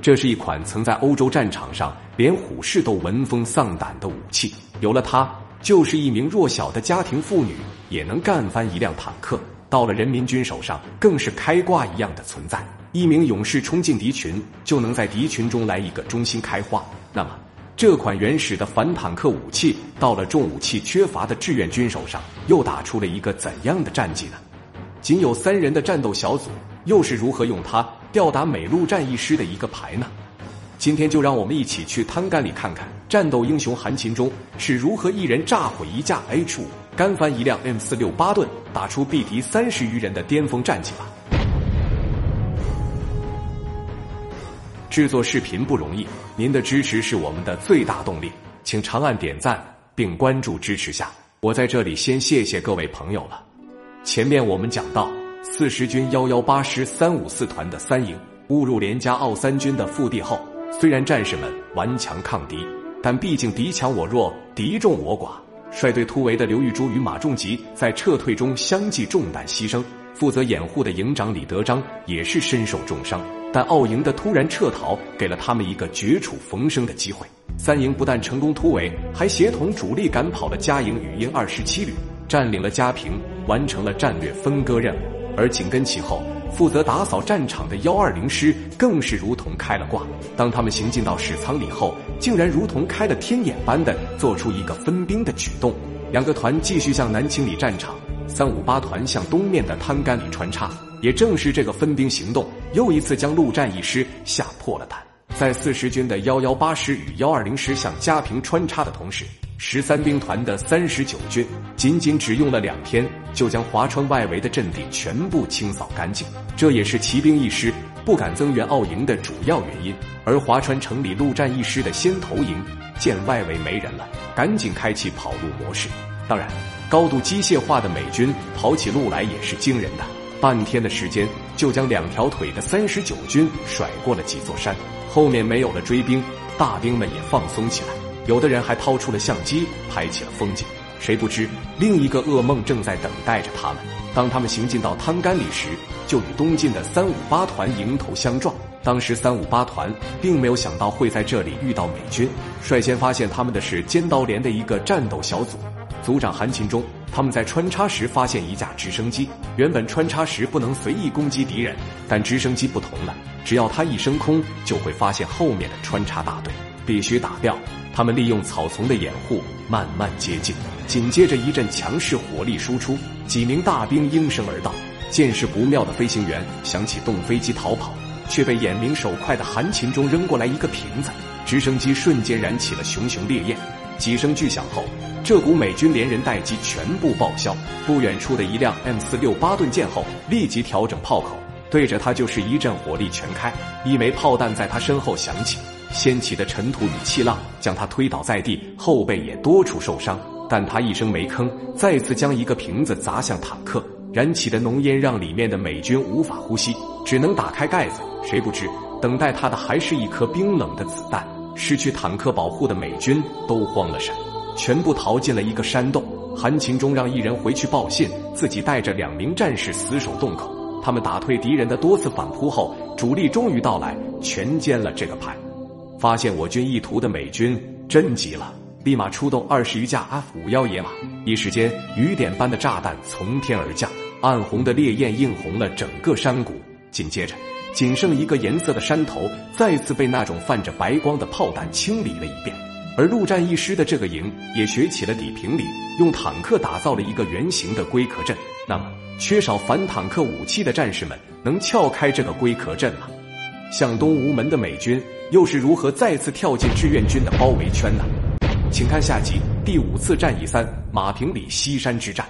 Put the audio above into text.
这是一款曾在欧洲战场上连虎士都闻风丧胆的武器。有了它，就是一名弱小的家庭妇女也能干翻一辆坦克。到了人民军手上，更是开挂一样的存在。一名勇士冲进敌群，就能在敌群中来一个中心开花。那么，这款原始的反坦克武器，到了重武器缺乏的志愿军手上，又打出了一个怎样的战绩呢？仅有三人的战斗小组，又是如何用它？吊打美陆战一师的一个牌呢？今天就让我们一起去滩干里看看战斗英雄韩秦忠是如何一人炸毁一架 H 五，干翻一辆 M 四六巴顿，打出毙敌三十余人的巅峰战绩吧。制作视频不容易，您的支持是我们的最大动力，请长按点赞并关注支持下。我在这里先谢谢各位朋友了。前面我们讲到。四十军幺幺八师三五四团的三营误入连家奥三军的腹地后，虽然战士们顽强抗敌，但毕竟敌强我弱，敌众我寡。率队突围的刘玉珠与马仲吉在撤退中相继中弹牺牲，负责掩护的营长李德章也是身受重伤。但奥营的突然撤逃给了他们一个绝处逢生的机会。三营不但成功突围，还协同主力赶跑了嘉营与英二十七旅，占领了嘉平，完成了战略分割任务。而紧跟其后，负责打扫战场的幺二零师更是如同开了挂。当他们行进到史仓里后，竟然如同开了天眼般的做出一个分兵的举动。两个团继续向南清理战场，三五八团向东面的滩干里穿插。也正是这个分兵行动，又一次将陆战一师吓破了胆。在四十军的幺幺八师与幺二零师向嘉平穿插的同时。十三兵团的三十九军仅仅只用了两天，就将华川外围的阵地全部清扫干净。这也是骑兵一师不敢增援奥营的主要原因。而华川城里陆战一师的先头营见外围没人了，赶紧开启跑路模式。当然，高度机械化的美军跑起路来也是惊人的，半天的时间就将两条腿的三十九军甩过了几座山。后面没有了追兵，大兵们也放松起来。有的人还掏出了相机拍起了风景，谁不知另一个噩梦正在等待着他们。当他们行进到滩干里时，就与东晋的三五八团迎头相撞。当时三五八团并没有想到会在这里遇到美军，率先发现他们的是尖刀连的一个战斗小组，组长韩秦忠。他们在穿插时发现一架直升机，原本穿插时不能随意攻击敌人，但直升机不同了，只要它一升空，就会发现后面的穿插大队，必须打掉。他们利用草丛的掩护，慢慢接近。紧接着一阵强势火力输出，几名大兵应声而到。见势不妙的飞行员想起动飞机逃跑，却被眼明手快的韩秦忠扔过来一个瓶子，直升机瞬间燃起了熊熊烈焰。几声巨响后，这股美军连人带机全部报销。不远处的一辆 M 四六巴顿舰后，立即调整炮口，对着他就是一阵火力全开。一枚炮弹在他身后响起。掀起的尘土与气浪将他推倒在地，后背也多处受伤，但他一声没吭，再次将一个瓶子砸向坦克，燃起的浓烟让里面的美军无法呼吸，只能打开盖子。谁不知，等待他的还是一颗冰冷的子弹。失去坦克保护的美军都慌了神，全部逃进了一个山洞。韩秦忠让一人回去报信，自己带着两名战士死守洞口。他们打退敌人的多次反扑后，主力终于到来，全歼了这个排。发现我军意图的美军真急了，立马出动二十余架 F 五幺野马，一时间雨点般的炸弹从天而降，暗红的烈焰映红了整个山谷。紧接着，仅剩一个颜色的山头再次被那种泛着白光的炮弹清理了一遍，而陆战一师的这个营也学起了底平里，用坦克打造了一个圆形的龟壳阵。那么，缺少反坦克武器的战士们能撬开这个龟壳阵吗？向东无门的美军。又是如何再次跳进志愿军的包围圈呢？请看下集第五次战役三马平里西山之战。